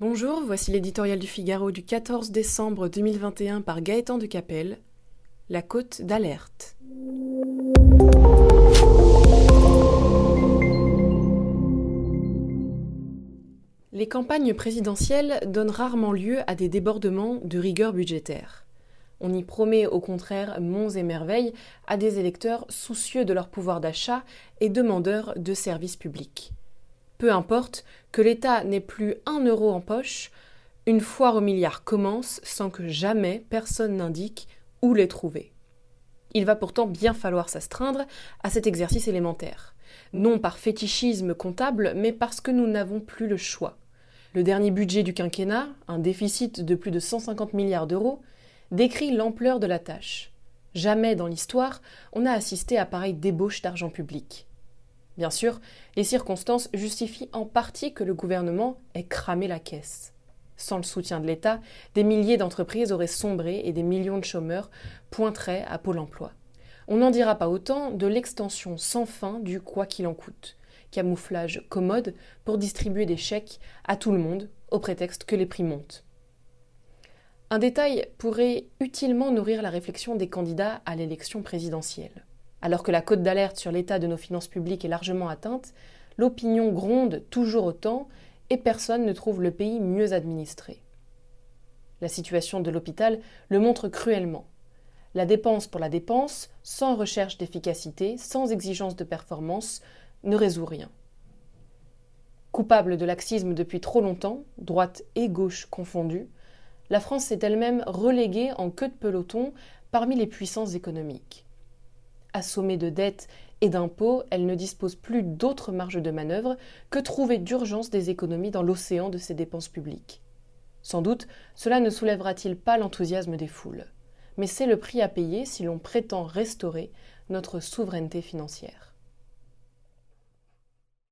Bonjour, voici l'éditorial du Figaro du 14 décembre 2021 par Gaëtan de Capelle. La côte d'alerte. Les campagnes présidentielles donnent rarement lieu à des débordements de rigueur budgétaire. On y promet au contraire monts et merveilles à des électeurs soucieux de leur pouvoir d'achat et demandeurs de services publics. Peu importe que l'État n'ait plus un euro en poche, une foire aux milliards commence sans que jamais personne n'indique où les trouver. Il va pourtant bien falloir s'astreindre à cet exercice élémentaire, non par fétichisme comptable, mais parce que nous n'avons plus le choix. Le dernier budget du quinquennat, un déficit de plus de 150 milliards d'euros, décrit l'ampleur de la tâche. Jamais dans l'histoire on n'a assisté à pareille débauche d'argent public. Bien sûr, les circonstances justifient en partie que le gouvernement ait cramé la caisse. Sans le soutien de l'État, des milliers d'entreprises auraient sombré et des millions de chômeurs pointeraient à Pôle emploi. On n'en dira pas autant de l'extension sans fin du quoi qu'il en coûte camouflage commode pour distribuer des chèques à tout le monde au prétexte que les prix montent. Un détail pourrait utilement nourrir la réflexion des candidats à l'élection présidentielle. Alors que la cote d'alerte sur l'état de nos finances publiques est largement atteinte, l'opinion gronde toujours autant et personne ne trouve le pays mieux administré. La situation de l'hôpital le montre cruellement. La dépense pour la dépense, sans recherche d'efficacité, sans exigence de performance, ne résout rien. Coupable de laxisme depuis trop longtemps, droite et gauche confondues, la France s'est elle-même reléguée en queue de peloton parmi les puissances économiques. Assommée de dettes et d'impôts, elle ne dispose plus d'autre marge de manœuvre que trouver d'urgence des économies dans l'océan de ses dépenses publiques. Sans doute, cela ne soulèvera-t-il pas l'enthousiasme des foules. Mais c'est le prix à payer si l'on prétend restaurer notre souveraineté financière.